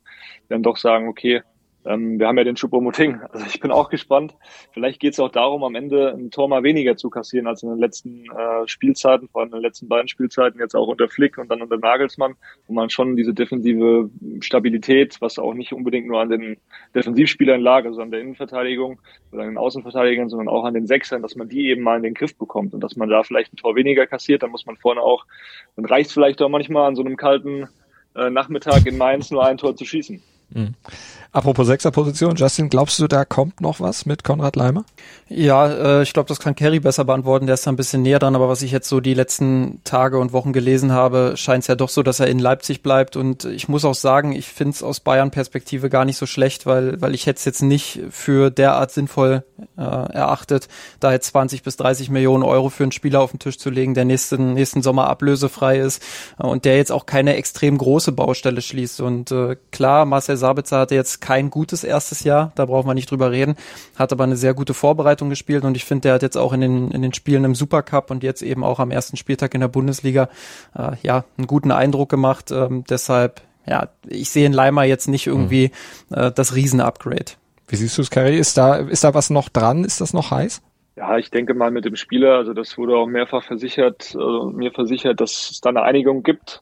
dann doch sagen, okay, ähm, wir haben ja den Choupo-Moting. Also ich bin auch gespannt. Vielleicht geht es auch darum, am Ende ein Tor mal weniger zu kassieren als in den letzten äh, Spielzeiten, vor allem in den letzten beiden Spielzeiten, jetzt auch unter Flick und dann unter Nagelsmann, wo man schon diese defensive Stabilität, was auch nicht unbedingt nur an den Defensivspielern lag, also an der Innenverteidigung oder an den Außenverteidigern, sondern auch an den Sechsern, dass man die eben mal in den Griff bekommt und dass man da vielleicht ein Tor weniger kassiert, dann muss man vorne auch, dann reicht vielleicht auch manchmal an so einem kalten äh, Nachmittag in Mainz nur ein Tor zu schießen. Mhm. Apropos Sechserposition, Justin, glaubst du, da kommt noch was mit Konrad Leimer? Ja, äh, ich glaube, das kann Kerry besser beantworten. Der ist da ein bisschen näher dran, aber was ich jetzt so die letzten Tage und Wochen gelesen habe, scheint es ja doch so, dass er in Leipzig bleibt. Und ich muss auch sagen, ich finde es aus Bayern-Perspektive gar nicht so schlecht, weil, weil ich hätte es jetzt nicht für derart sinnvoll äh, erachtet, da jetzt 20 bis 30 Millionen Euro für einen Spieler auf den Tisch zu legen, der nächsten, nächsten Sommer ablösefrei ist äh, und der jetzt auch keine extrem große Baustelle schließt. Und äh, klar, Marcel Sabitzer hatte jetzt kein gutes erstes Jahr, da brauchen wir nicht drüber reden, hat aber eine sehr gute Vorbereitung gespielt und ich finde, der hat jetzt auch in den, in den Spielen im Supercup und jetzt eben auch am ersten Spieltag in der Bundesliga äh, ja einen guten Eindruck gemacht. Ähm, deshalb, ja, ich sehe in Leimer jetzt nicht irgendwie mhm. äh, das Riesen-Upgrade. Wie siehst du es, Kerry? Ist da, ist da was noch dran? Ist das noch heiß? Ja, ich denke mal mit dem Spieler, also das wurde auch mehrfach versichert, also mir versichert, dass es da eine Einigung gibt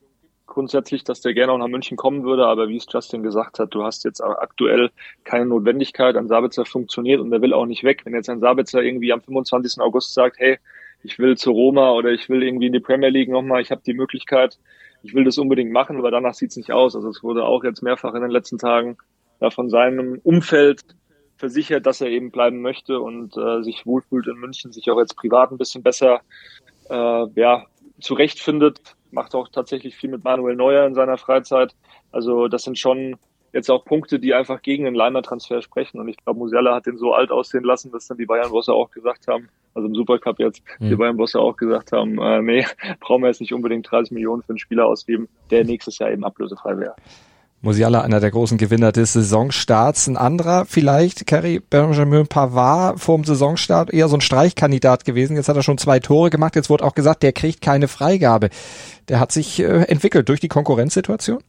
grundsätzlich, dass der gerne auch nach München kommen würde, aber wie es Justin gesagt hat, du hast jetzt aktuell keine Notwendigkeit. Ein Sabitzer funktioniert und der will auch nicht weg. Wenn jetzt ein Sabitzer irgendwie am 25. August sagt, hey, ich will zu Roma oder ich will irgendwie in die Premier League nochmal, ich habe die Möglichkeit, ich will das unbedingt machen, aber danach sieht es nicht aus. Also es wurde auch jetzt mehrfach in den letzten Tagen ja, von seinem Umfeld versichert, dass er eben bleiben möchte und äh, sich wohlfühlt in München, sich auch jetzt privat ein bisschen besser äh, ja, zurechtfindet macht auch tatsächlich viel mit Manuel Neuer in seiner Freizeit. Also das sind schon jetzt auch Punkte, die einfach gegen den Leimer-Transfer sprechen. Und ich glaube, Musiala hat den so alt aussehen lassen, dass dann die Bayern-Bosse auch gesagt haben, also im Supercup jetzt, mhm. die Bayern-Bosse auch gesagt haben, äh, nee, brauchen wir jetzt nicht unbedingt 30 Millionen für einen Spieler ausgeben, der nächstes Jahr eben ablösefrei wäre. Musiala, einer der großen Gewinner des Saisonstarts. Ein anderer vielleicht, Kerry Benjamin Pavard vor dem Saisonstart eher so ein Streichkandidat gewesen. Jetzt hat er schon zwei Tore gemacht. Jetzt wurde auch gesagt, der kriegt keine Freigabe. Der hat sich äh, entwickelt durch die Konkurrenzsituation?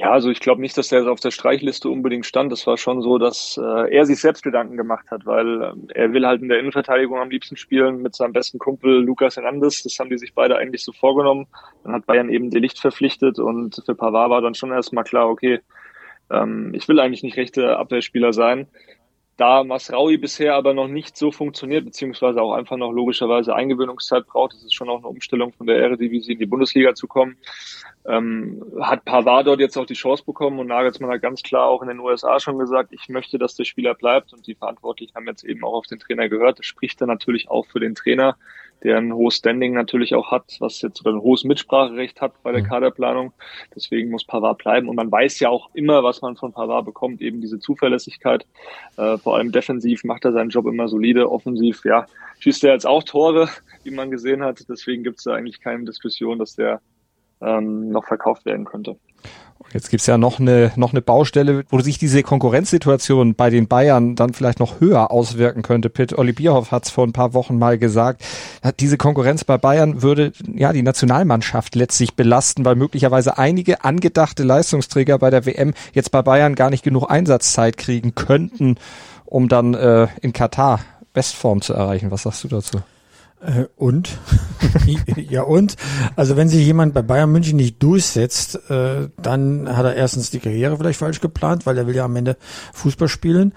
Ja, also ich glaube nicht, dass der auf der Streichliste unbedingt stand. Das war schon so, dass äh, er sich selbst Gedanken gemacht hat, weil äh, er will halt in der Innenverteidigung am liebsten spielen mit seinem besten Kumpel Lukas Hernandez. Das haben die sich beide eigentlich so vorgenommen. Dann hat Bayern eben Delicht verpflichtet und für Pavard war dann schon erstmal klar, okay, ähm, ich will eigentlich nicht rechte Abwehrspieler sein. Da Masraui bisher aber noch nicht so funktioniert, beziehungsweise auch einfach noch logischerweise Eingewöhnungszeit braucht, das ist schon auch eine Umstellung von der Eredivisie in die Bundesliga zu kommen, ähm, hat Pavard dort jetzt auch die Chance bekommen und Nagelsmann hat ganz klar auch in den USA schon gesagt, ich möchte, dass der Spieler bleibt und die Verantwortlichen haben jetzt eben auch auf den Trainer gehört. Das spricht dann natürlich auch für den Trainer, der ein hohes Standing natürlich auch hat, was jetzt oder ein hohes Mitspracherecht hat bei der mhm. Kaderplanung. Deswegen muss Pavard bleiben und man weiß ja auch immer, was man von Pavard bekommt, eben diese Zuverlässigkeit. Äh, vor allem defensiv macht er seinen Job immer solide, offensiv, ja, schießt er jetzt auch Tore, wie man gesehen hat. Deswegen gibt es da eigentlich keine Diskussion, dass der ähm, noch verkauft werden könnte. Jetzt gibt's ja noch eine, noch eine Baustelle, wo sich diese Konkurrenzsituation bei den Bayern dann vielleicht noch höher auswirken könnte. Pitt Olli Bierhoff hat es vor ein paar Wochen mal gesagt. Diese Konkurrenz bei Bayern würde ja die Nationalmannschaft letztlich belasten, weil möglicherweise einige angedachte Leistungsträger bei der WM jetzt bei Bayern gar nicht genug Einsatzzeit kriegen könnten, um dann äh, in Katar Bestform zu erreichen. Was sagst du dazu? Äh, und? ja und? Also wenn sich jemand bei Bayern München nicht durchsetzt, äh, dann hat er erstens die Karriere vielleicht falsch geplant, weil er will ja am Ende Fußball spielen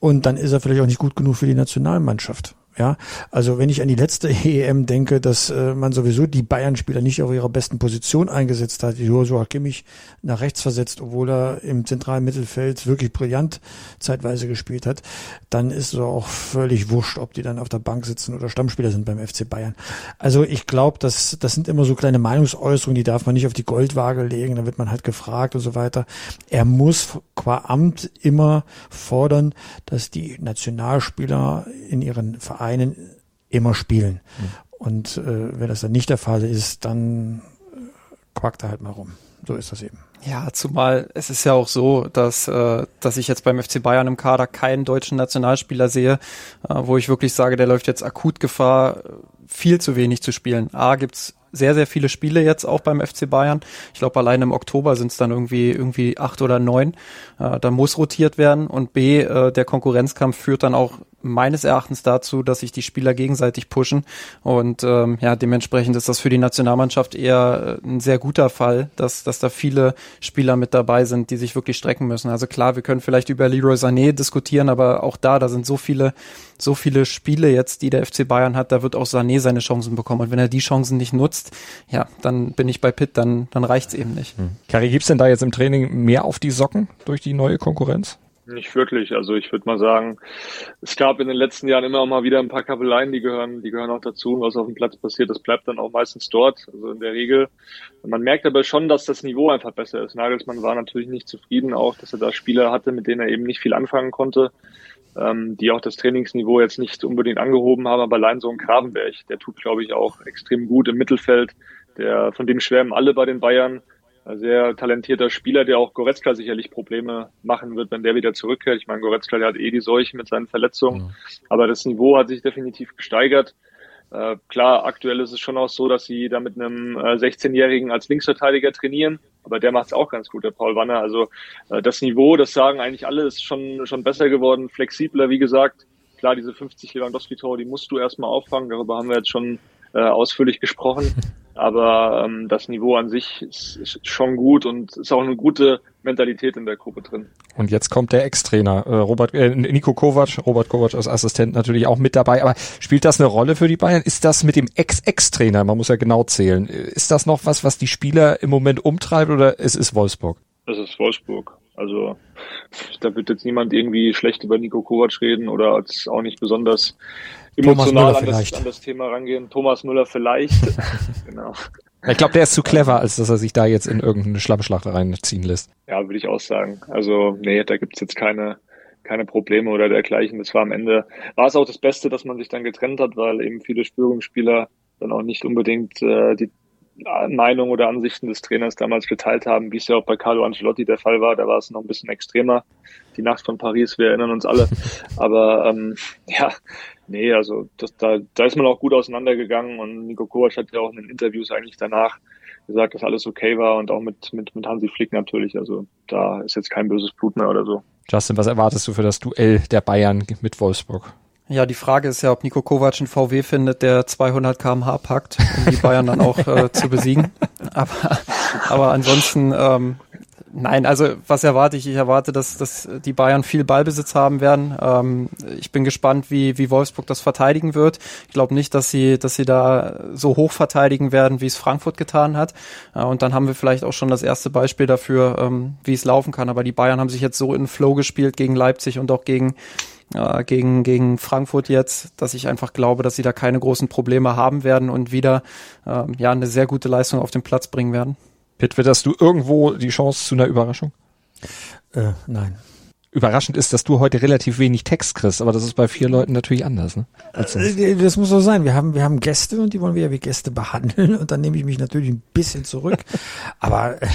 und dann ist er vielleicht auch nicht gut genug für die Nationalmannschaft. Ja, also wenn ich an die letzte EM denke, dass äh, man sowieso die Bayern-Spieler nicht auf ihrer besten Position eingesetzt hat, Joshua Kimmich nach rechts versetzt, obwohl er im zentralen Mittelfeld wirklich brillant zeitweise gespielt hat, dann ist es auch völlig wurscht, ob die dann auf der Bank sitzen oder Stammspieler sind beim FC Bayern. Also ich glaube, das, das sind immer so kleine Meinungsäußerungen, die darf man nicht auf die Goldwaage legen, da wird man halt gefragt und so weiter. Er muss qua Amt immer fordern, dass die Nationalspieler in ihren Vereinen immer spielen. Mhm. Und äh, wenn das dann nicht der Fall ist, dann äh, quackt er halt mal rum. So ist das eben. Ja, zumal es ist ja auch so, dass, äh, dass ich jetzt beim FC Bayern im Kader keinen deutschen Nationalspieler sehe, äh, wo ich wirklich sage, der läuft jetzt akut Gefahr, viel zu wenig zu spielen. A, gibt's sehr, sehr viele Spiele jetzt auch beim FC Bayern. Ich glaube, allein im Oktober sind es dann irgendwie, irgendwie acht oder neun. Äh, da muss rotiert werden. Und B, äh, der Konkurrenzkampf führt dann auch meines Erachtens dazu, dass sich die Spieler gegenseitig pushen. Und ähm, ja, dementsprechend ist das für die Nationalmannschaft eher äh, ein sehr guter Fall, dass, dass da viele Spieler mit dabei sind, die sich wirklich strecken müssen. Also klar, wir können vielleicht über Leroy Sané diskutieren, aber auch da, da sind so viele, so viele Spiele jetzt, die der FC Bayern hat, da wird auch Sané seine Chancen bekommen. Und wenn er die Chancen nicht nutzt, ja, dann bin ich bei Pitt, dann, dann reicht's eben nicht. Hm. Kari, gibt's denn da jetzt im Training mehr auf die Socken durch die neue Konkurrenz? Nicht wirklich. Also ich würde mal sagen, es gab in den letzten Jahren immer mal wieder ein paar Kabeleien, die gehören, die gehören auch dazu. Und was auf dem Platz passiert, das bleibt dann auch meistens dort. Also in der Regel. Man merkt aber schon, dass das Niveau einfach besser ist. Nagelsmann war natürlich nicht zufrieden auch, dass er da Spieler hatte, mit denen er eben nicht viel anfangen konnte, ähm, die auch das Trainingsniveau jetzt nicht unbedingt angehoben haben. Aber allein so ein Gravenberg, der tut, glaube ich, auch extrem gut im Mittelfeld. Der, von dem schwärmen alle bei den Bayern sehr talentierter Spieler, der auch Goretzka sicherlich Probleme machen wird, wenn der wieder zurückkehrt. Ich meine, Goretzka, der hat eh die Seuche mit seinen Verletzungen, ja. aber das Niveau hat sich definitiv gesteigert. Äh, klar, aktuell ist es schon auch so, dass sie da mit einem äh, 16-Jährigen als Linksverteidiger trainieren, aber der macht es auch ganz gut, der Paul Wanner. Also äh, das Niveau, das sagen eigentlich alle, ist schon, schon besser geworden, flexibler, wie gesagt. Klar, diese 50 Lewandowski-Tore, die musst du erstmal auffangen, darüber haben wir jetzt schon äh, ausführlich gesprochen. Aber ähm, das Niveau an sich ist, ist schon gut und ist auch eine gute Mentalität in der Gruppe drin. Und jetzt kommt der Ex-Trainer, äh, Robert, äh, Nico Kovac, Robert Kovac als Assistent natürlich auch mit dabei. Aber spielt das eine Rolle für die Bayern? Ist das mit dem Ex-Ex-Trainer, man muss ja genau zählen, ist das noch was, was die Spieler im Moment umtreibt oder es ist Wolfsburg? Es ist Wolfsburg. Also da wird jetzt niemand irgendwie schlecht über Nico Kovac reden oder als auch nicht besonders emotional an das, an das, Thema rangehen. Thomas Müller vielleicht. genau. Ich glaube, der ist zu clever, als dass er sich da jetzt in irgendeine Schlammschlacht reinziehen lässt. Ja, würde ich auch sagen. Also, nee, da gibt's jetzt keine, keine Probleme oder dergleichen. Das war am Ende, war es auch das Beste, dass man sich dann getrennt hat, weil eben viele Spürungsspieler dann auch nicht unbedingt äh, die Meinung oder Ansichten des Trainers damals geteilt haben, wie es ja auch bei Carlo Ancelotti der Fall war. Da war es noch ein bisschen extremer. Die Nacht von Paris, wir erinnern uns alle. Aber ähm, ja, nee, also das, da, da ist man auch gut auseinandergegangen und Nico Kovac hat ja auch in den Interviews eigentlich danach gesagt, dass alles okay war und auch mit, mit, mit Hansi Flick natürlich. Also da ist jetzt kein böses Blut mehr oder so. Justin, was erwartest du für das Duell der Bayern mit Wolfsburg? Ja, die Frage ist ja, ob Nico Kovac einen VW findet, der 200 kmh packt, um die Bayern dann auch äh, zu besiegen. Aber, aber ansonsten, ähm, nein, also was erwarte ich? Ich erwarte, dass, dass die Bayern viel Ballbesitz haben werden. Ähm, ich bin gespannt, wie, wie Wolfsburg das verteidigen wird. Ich glaube nicht, dass sie, dass sie da so hoch verteidigen werden, wie es Frankfurt getan hat. Äh, und dann haben wir vielleicht auch schon das erste Beispiel dafür, ähm, wie es laufen kann. Aber die Bayern haben sich jetzt so in Flow gespielt gegen Leipzig und auch gegen äh, gegen, gegen Frankfurt jetzt, dass ich einfach glaube, dass sie da keine großen Probleme haben werden und wieder äh, ja eine sehr gute Leistung auf den Platz bringen werden. Pitt, witterst du irgendwo die Chance zu einer Überraschung? Äh, nein überraschend ist, dass du heute relativ wenig Text kriegst, aber das ist bei vier Leuten natürlich anders. Ne? Äh, das muss so sein. Wir haben, wir haben Gäste und die wollen wir ja wie Gäste behandeln und dann nehme ich mich natürlich ein bisschen zurück. aber äh,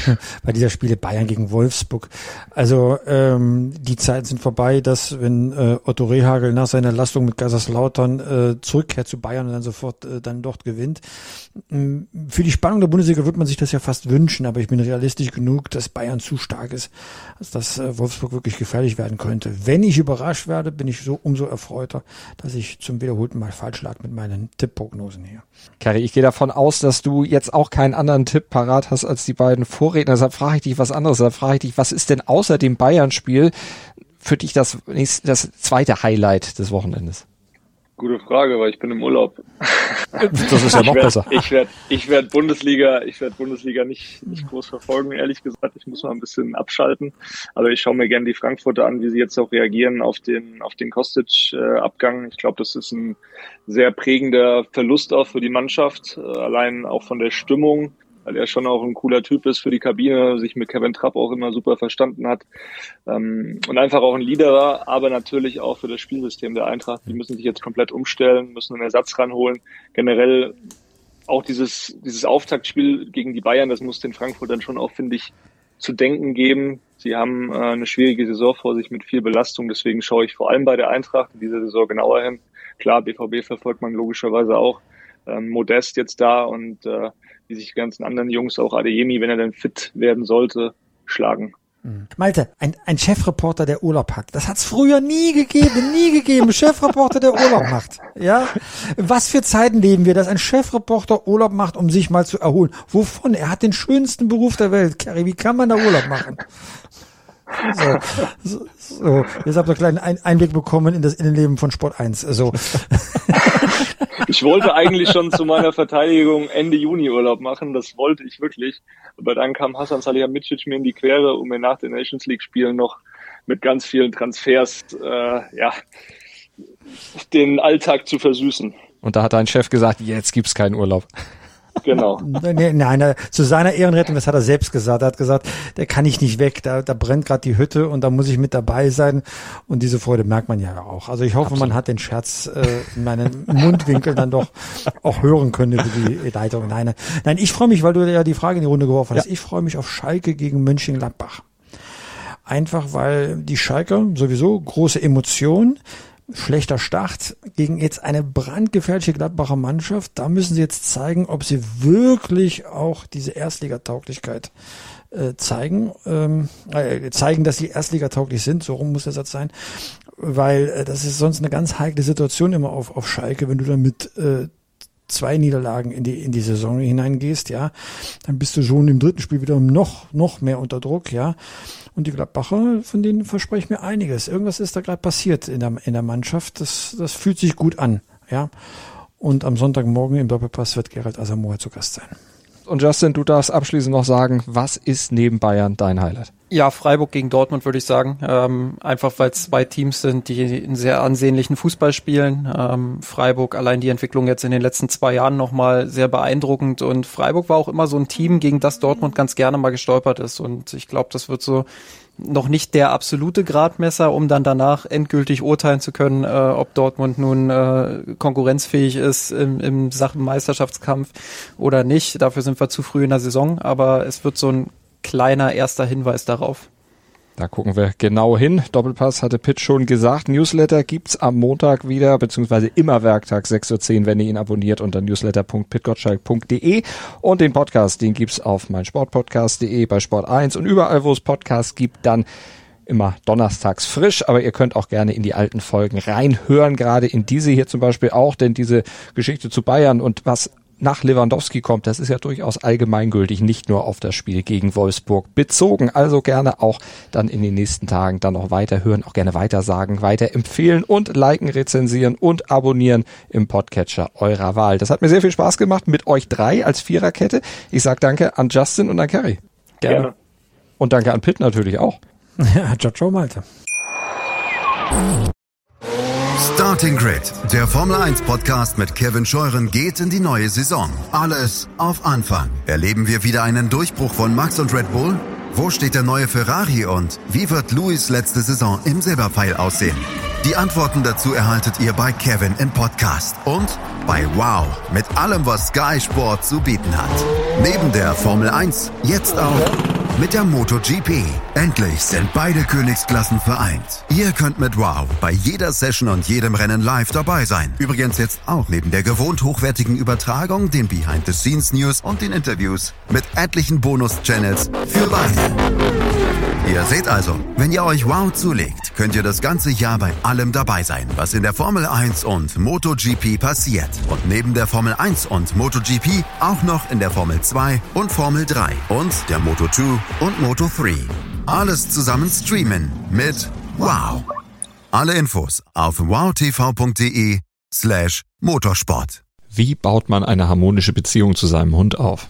bei dieser Spiele Bayern gegen Wolfsburg, also ähm, die Zeiten sind vorbei, dass wenn äh, Otto Rehagel nach seiner Lastung mit Kaiserslautern äh, zurückkehrt zu Bayern und dann sofort äh, dann dort gewinnt. Ähm, für die Spannung der Bundesliga wird man sich das ja fast wünschen, aber ich bin realistisch genug, dass Bayern zu stark ist, dass äh, Wolfsburg wirklich gefährlich gefährlich werden könnte. Wenn ich überrascht werde, bin ich so umso erfreuter, dass ich zum wiederholten Mal falsch lag mit meinen Tippprognosen hier. Kari, ich gehe davon aus, dass du jetzt auch keinen anderen Tipp parat hast als die beiden Vorredner. Deshalb frage ich dich was anderes. Deshalb frage ich dich, was ist denn außer dem Bayern-Spiel für dich das, das zweite Highlight des Wochenendes? Gute Frage, weil ich bin im Urlaub. Das ist ja noch ich werd, besser. Ich werde ich werd Bundesliga, ich werde Bundesliga nicht, nicht groß verfolgen, ehrlich gesagt. Ich muss mal ein bisschen abschalten. Aber ich schaue mir gerne die Frankfurter an, wie sie jetzt auch reagieren auf den, auf den Kostic-Abgang. Ich glaube, das ist ein sehr prägender Verlust auch für die Mannschaft, äh, allein auch von der Stimmung weil er schon auch ein cooler Typ ist für die Kabine, sich mit Kevin Trapp auch immer super verstanden hat ähm, und einfach auch ein Leader war, aber natürlich auch für das Spielsystem der Eintracht. Die müssen sich jetzt komplett umstellen, müssen einen Ersatz ranholen. Generell auch dieses, dieses Auftaktspiel gegen die Bayern, das muss den Frankfurtern schon auch, finde ich, zu denken geben. Sie haben äh, eine schwierige Saison vor sich mit viel Belastung, deswegen schaue ich vor allem bei der Eintracht in dieser Saison genauer hin. Klar, BVB verfolgt man logischerweise auch. Ähm, Modest jetzt da und äh, wie sich die ganzen anderen Jungs, auch Adeyemi, wenn er dann fit werden sollte, schlagen. Mhm. Malte, ein, ein Chefreporter, der Urlaub hat. Das hat's früher nie gegeben, nie gegeben. Chefreporter, der Urlaub macht. Ja? Was für Zeiten leben wir, dass ein Chefreporter Urlaub macht, um sich mal zu erholen? Wovon? Er hat den schönsten Beruf der Welt. Kerry, wie kann man da Urlaub machen? So, so, so. Jetzt habt ihr einen kleinen Einblick bekommen in das Innenleben von Sport 1. So. Ich wollte eigentlich schon zu meiner Verteidigung Ende Juni Urlaub machen, das wollte ich wirklich. Aber dann kam Hassan Salihamidzic mir in die Quere, um mir nach den Nations League Spielen noch mit ganz vielen Transfers, äh, ja, den Alltag zu versüßen. Und da hat dein Chef gesagt, jetzt gibt's keinen Urlaub. Genau. Nein, nein, zu seiner Ehrenrettung, das hat er selbst gesagt. Er hat gesagt, der kann ich nicht weg, da, da brennt gerade die Hütte und da muss ich mit dabei sein. Und diese Freude merkt man ja auch. Also ich hoffe, Absolut. man hat den Scherz äh, in meinen Mundwinkel dann doch auch hören können über die Leitung. Nein, nein, ich freue mich, weil du ja die Frage in die Runde geworfen hast. Ja. Ich freue mich auf Schalke gegen Mönchengladbach. Einfach weil die Schalker sowieso große Emotionen schlechter Start gegen jetzt eine brandgefährliche Gladbacher Mannschaft. Da müssen sie jetzt zeigen, ob sie wirklich auch diese Erstligatauglichkeit äh, zeigen, ähm, äh, zeigen, dass sie Erstligatauglich sind. So rum muss der Satz sein, weil äh, das ist sonst eine ganz heikle Situation immer auf, auf Schalke, wenn du dann mit äh, zwei Niederlagen in die in die Saison hineingehst, ja, dann bist du schon im dritten Spiel wieder noch noch mehr unter Druck, ja. Und die Gladbacher, von denen verspreche ich mir einiges. Irgendwas ist da gerade passiert in der, in der Mannschaft. Das, das fühlt sich gut an. Ja. Und am Sonntagmorgen im Doppelpass wird Gerald Asamoah zu Gast sein. Und Justin, du darfst abschließend noch sagen, was ist neben Bayern dein Highlight? Ja, Freiburg gegen Dortmund würde ich sagen. Ähm, einfach weil es zwei Teams sind, die einen sehr ansehnlichen Fußball spielen. Ähm, Freiburg, allein die Entwicklung jetzt in den letzten zwei Jahren nochmal sehr beeindruckend. Und Freiburg war auch immer so ein Team, gegen das Dortmund ganz gerne mal gestolpert ist. Und ich glaube, das wird so noch nicht der absolute Gradmesser, um dann danach endgültig urteilen zu können, äh, ob Dortmund nun äh, konkurrenzfähig ist im, im Sachen Meisterschaftskampf oder nicht. Dafür sind wir zu früh in der Saison, aber es wird so ein kleiner erster Hinweis darauf. Da gucken wir genau hin. Doppelpass hatte Pitt schon gesagt. Newsletter gibt's am Montag wieder, beziehungsweise immer Werktag 6.10 Uhr, wenn ihr ihn abonniert unter newsletter.pitgottschalk.de. Und den Podcast, den gibt's auf meinsportpodcast.de, bei Sport 1 und überall, wo es Podcasts gibt, dann immer donnerstags frisch, aber ihr könnt auch gerne in die alten Folgen reinhören, gerade in diese hier zum Beispiel auch, denn diese Geschichte zu Bayern und was nach Lewandowski kommt, das ist ja durchaus allgemeingültig, nicht nur auf das Spiel gegen Wolfsburg bezogen. Also gerne auch dann in den nächsten Tagen dann noch weiterhören, auch gerne weitersagen, weiterempfehlen und liken, rezensieren und abonnieren im Podcatcher eurer Wahl. Das hat mir sehr viel Spaß gemacht mit euch drei als Viererkette. Ich sag danke an Justin und an Kerry. Gerne. gerne. Und danke an Pitt natürlich auch. Ja, ciao, ciao, Malte. Starting Grid, der Formel 1 Podcast mit Kevin Scheuren geht in die neue Saison. Alles auf Anfang. Erleben wir wieder einen Durchbruch von Max und Red Bull? Wo steht der neue Ferrari und wie wird Louis letzte Saison im Silberpfeil aussehen? Die Antworten dazu erhaltet ihr bei Kevin im Podcast und bei Wow mit allem, was Sky Sport zu bieten hat. Neben der Formel 1 jetzt auch mit der MotoGP. Endlich sind beide Königsklassen vereint. Ihr könnt mit Wow bei jeder Session und jedem Rennen live dabei sein. Übrigens jetzt auch neben der gewohnt hochwertigen Übertragung, den Behind-the-Scenes-News und den Interviews mit etlichen Bonus-Channels für beide. Ihr seht also, wenn ihr euch Wow zulegt, könnt ihr das ganze Jahr bei allem dabei sein, was in der Formel 1 und MotoGP passiert. Und neben der Formel 1 und MotoGP auch noch in der Formel 2 und Formel 3 und der Moto 2 und Moto 3. Alles zusammen streamen mit Wow. Alle Infos auf wowtv.de slash motorsport. Wie baut man eine harmonische Beziehung zu seinem Hund auf?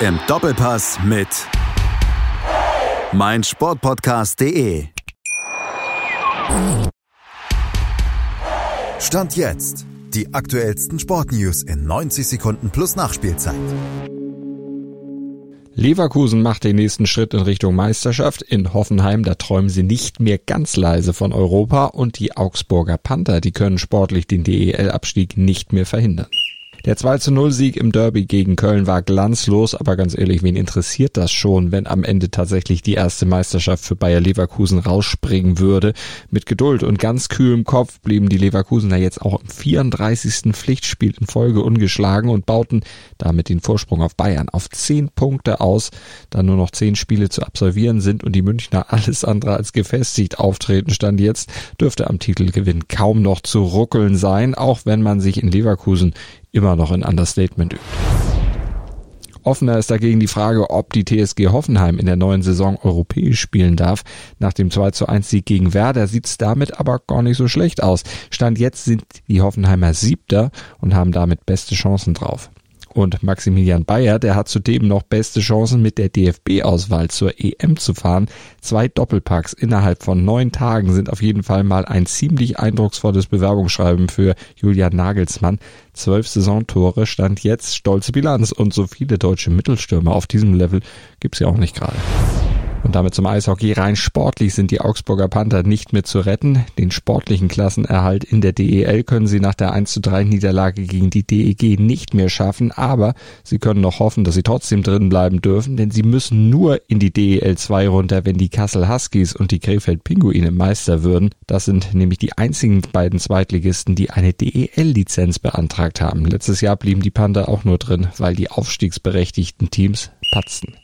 Im Doppelpass mit meinsportpodcast.de. Stand jetzt. Die aktuellsten Sportnews in 90 Sekunden plus Nachspielzeit. Leverkusen macht den nächsten Schritt in Richtung Meisterschaft. In Hoffenheim, da träumen sie nicht mehr ganz leise von Europa und die Augsburger Panther, die können sportlich den DEL-Abstieg nicht mehr verhindern. Der 2 zu 0 Sieg im Derby gegen Köln war glanzlos, aber ganz ehrlich, wen interessiert das schon, wenn am Ende tatsächlich die erste Meisterschaft für Bayer Leverkusen rausspringen würde? Mit Geduld und ganz kühlem Kopf blieben die Leverkusener jetzt auch im 34. Pflichtspiel in Folge ungeschlagen und bauten damit den Vorsprung auf Bayern auf 10 Punkte aus, da nur noch 10 Spiele zu absolvieren sind und die Münchner alles andere als gefestigt auftreten stand jetzt, dürfte am Titelgewinn kaum noch zu ruckeln sein, auch wenn man sich in Leverkusen immer noch in Understatement übt. Offener ist dagegen die Frage, ob die TSG Hoffenheim in der neuen Saison europäisch spielen darf. Nach dem 2 zu 1 Sieg gegen Werder sieht es damit aber gar nicht so schlecht aus. Stand jetzt sind die Hoffenheimer Siebter und haben damit beste Chancen drauf. Und Maximilian Bayer, der hat zudem noch beste Chancen mit der DFB-Auswahl zur EM zu fahren. Zwei Doppelpacks innerhalb von neun Tagen sind auf jeden Fall mal ein ziemlich eindrucksvolles Bewerbungsschreiben für Julian Nagelsmann. Zwölf Saisontore stand jetzt stolze Bilanz und so viele deutsche Mittelstürmer auf diesem Level gibt's ja auch nicht gerade. Und damit zum Eishockey. Rein sportlich sind die Augsburger Panther nicht mehr zu retten. Den sportlichen Klassenerhalt in der DEL können sie nach der 1 zu 3 Niederlage gegen die DEG nicht mehr schaffen, aber sie können noch hoffen, dass sie trotzdem drin bleiben dürfen, denn sie müssen nur in die DEL 2 runter, wenn die Kassel Huskies und die Krefeld Pinguine Meister würden. Das sind nämlich die einzigen beiden Zweitligisten, die eine DEL-Lizenz beantragt haben. Letztes Jahr blieben die Panther auch nur drin, weil die aufstiegsberechtigten Teams patzten.